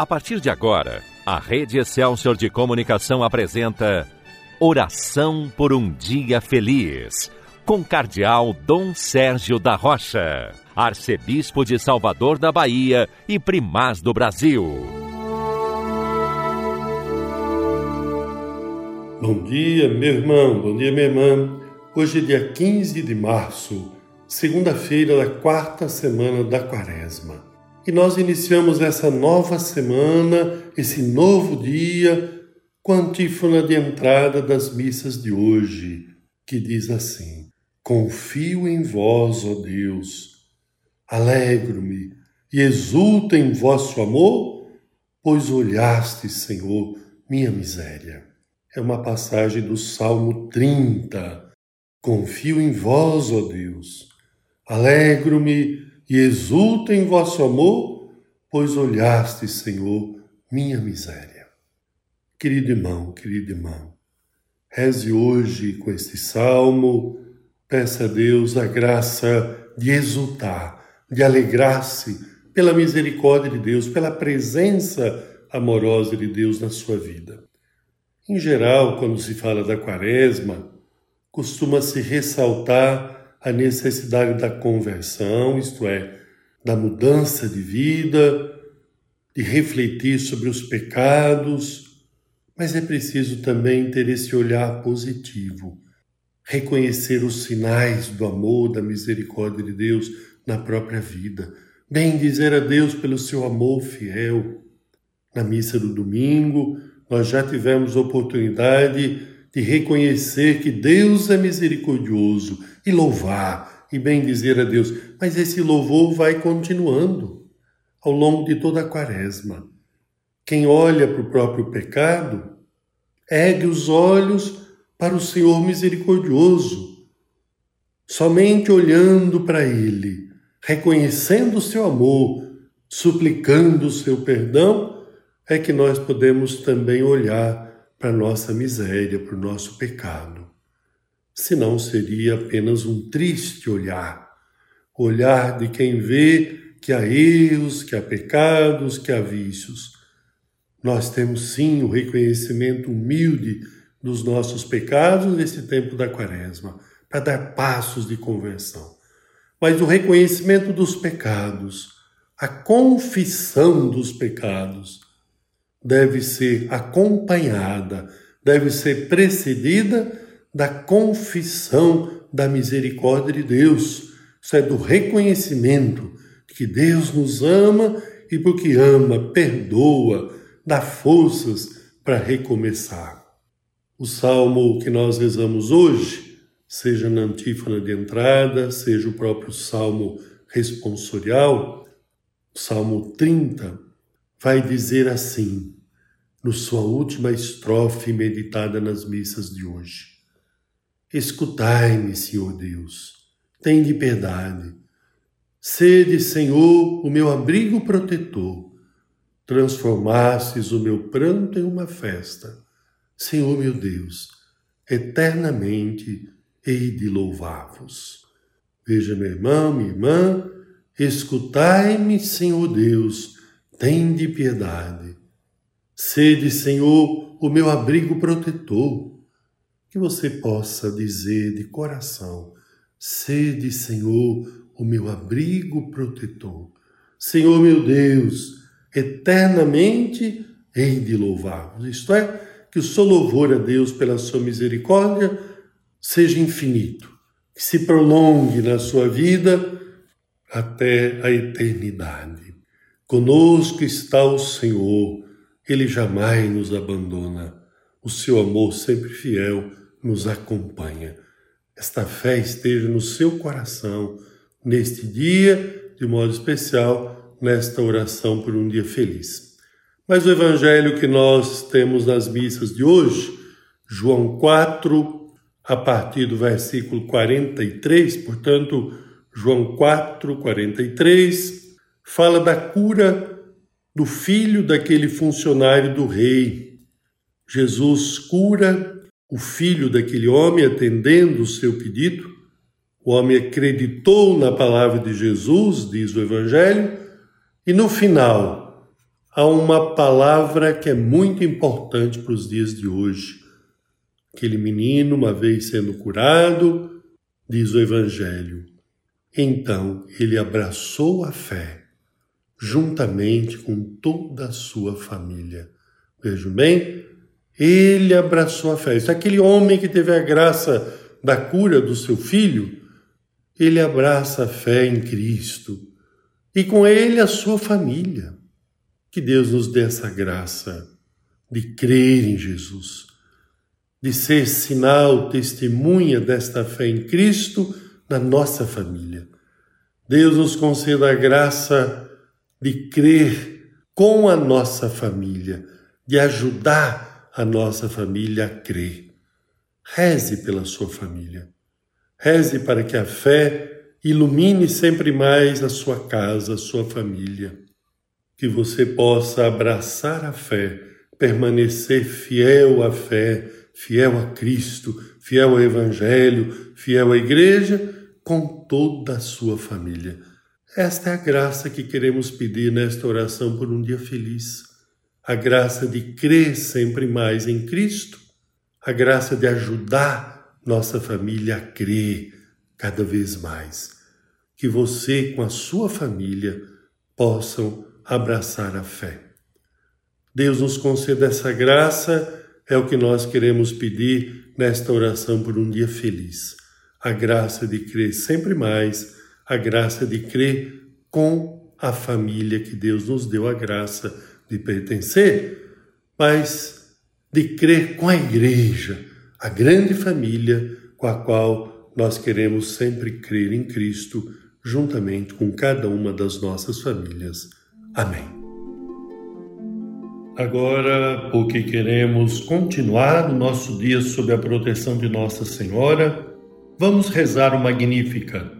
A partir de agora, a Rede Excelsior de Comunicação apresenta Oração por um Dia Feliz, com Cardeal Dom Sérgio da Rocha, Arcebispo de Salvador da Bahia e Primaz do Brasil. Bom dia, meu irmão, bom dia, minha irmã. Hoje é dia 15 de março, segunda-feira da quarta semana da quaresma. E nós iniciamos essa nova semana, esse novo dia, com a antífona de entrada das missas de hoje, que diz assim: Confio em vós, ó Deus, alegro-me e exulto em vosso amor, pois olhastes, Senhor, minha miséria. É uma passagem do Salmo 30. Confio em vós, ó Deus, alegro-me e exulto em vosso amor, pois olhaste, Senhor, minha miséria. Querido irmão, querida irmã, reze hoje com este salmo, peça a Deus a graça de exultar, de alegrar-se pela misericórdia de Deus, pela presença amorosa de Deus na sua vida. Em geral, quando se fala da quaresma, costuma-se ressaltar a necessidade da conversão, isto é, da mudança de vida, de refletir sobre os pecados, mas é preciso também ter esse olhar positivo, reconhecer os sinais do amor, da misericórdia de Deus na própria vida, bem dizer a Deus pelo seu amor fiel. Na missa do domingo, nós já tivemos oportunidade de reconhecer que Deus é misericordioso e louvar e bem dizer a Deus. Mas esse louvor vai continuando ao longo de toda a quaresma. Quem olha para o próprio pecado, ergue os olhos para o Senhor misericordioso. Somente olhando para Ele, reconhecendo o seu amor, suplicando o seu perdão, é que nós podemos também olhar para nossa miséria, para o nosso pecado. Senão seria apenas um triste olhar, olhar de quem vê que há erros, que há pecados, que há vícios. Nós temos sim o reconhecimento humilde dos nossos pecados nesse tempo da quaresma, para dar passos de conversão. Mas o reconhecimento dos pecados, a confissão dos pecados, deve ser acompanhada, deve ser precedida da confissão da misericórdia de Deus. Isso é do reconhecimento que Deus nos ama e porque ama, perdoa, dá forças para recomeçar. O salmo que nós rezamos hoje, seja na antífona de entrada, seja o próprio salmo responsorial, salmo 30, vai dizer assim, no sua última estrofe meditada nas missas de hoje: Escutai-me, Senhor Deus, tende piedade. Sede, Senhor, o meu abrigo protetor. Transformastes o meu pranto em uma festa. Senhor meu Deus, eternamente hei de louvar-vos. Veja, meu irmão, minha irmã, escutai-me, Senhor Deus, Tende piedade. Sede, Senhor, o meu abrigo protetor. Que você possa dizer de coração: Sede, Senhor, o meu abrigo protetor. Senhor meu Deus, eternamente hei de louvar-vos. Isto é, que o seu louvor a Deus pela sua misericórdia seja infinito, que se prolongue na sua vida até a eternidade. Conosco está o Senhor, Ele jamais nos abandona. O seu amor sempre fiel nos acompanha. Esta fé esteja no seu coração neste dia, de modo especial, nesta oração por um dia feliz. Mas o evangelho que nós temos nas missas de hoje, João 4, a partir do versículo 43, portanto, João 4, 43, fala da cura do filho daquele funcionário do rei. Jesus cura o filho daquele homem atendendo o seu pedido. O homem acreditou na palavra de Jesus, diz o Evangelho, e no final, há uma palavra que é muito importante para os dias de hoje. Aquele menino, uma vez sendo curado, diz o Evangelho. Então ele abraçou a fé, juntamente com toda a sua família. Vejam bem, ele abraçou a fé. Isso é aquele homem que teve a graça da cura do seu filho, ele abraça a fé em Cristo e com ele a sua família. Que Deus nos dê essa graça de crer em Jesus, de ser sinal, testemunha desta fé em Cristo na nossa família. Deus nos conceda a graça de crer com a nossa família, de ajudar a nossa família a crer. Reze pela sua família. Reze para que a fé ilumine sempre mais a sua casa, a sua família que você possa abraçar a fé, permanecer fiel à fé, fiel a Cristo, fiel ao Evangelho, fiel à Igreja, com toda a sua família. Esta é a graça que queremos pedir nesta oração por um dia feliz. A graça de crer sempre mais em Cristo, a graça de ajudar nossa família a crer cada vez mais. Que você, com a sua família, possam abraçar a fé. Deus nos conceda essa graça, é o que nós queremos pedir nesta oração por um dia feliz. A graça de crer sempre mais, a graça de crer com a família que Deus nos deu a graça de pertencer, mas de crer com a igreja, a grande família com a qual nós queremos sempre crer em Cristo, juntamente com cada uma das nossas famílias. Amém. Agora, porque queremos continuar o nosso dia sob a proteção de Nossa Senhora, vamos rezar o Magnífica,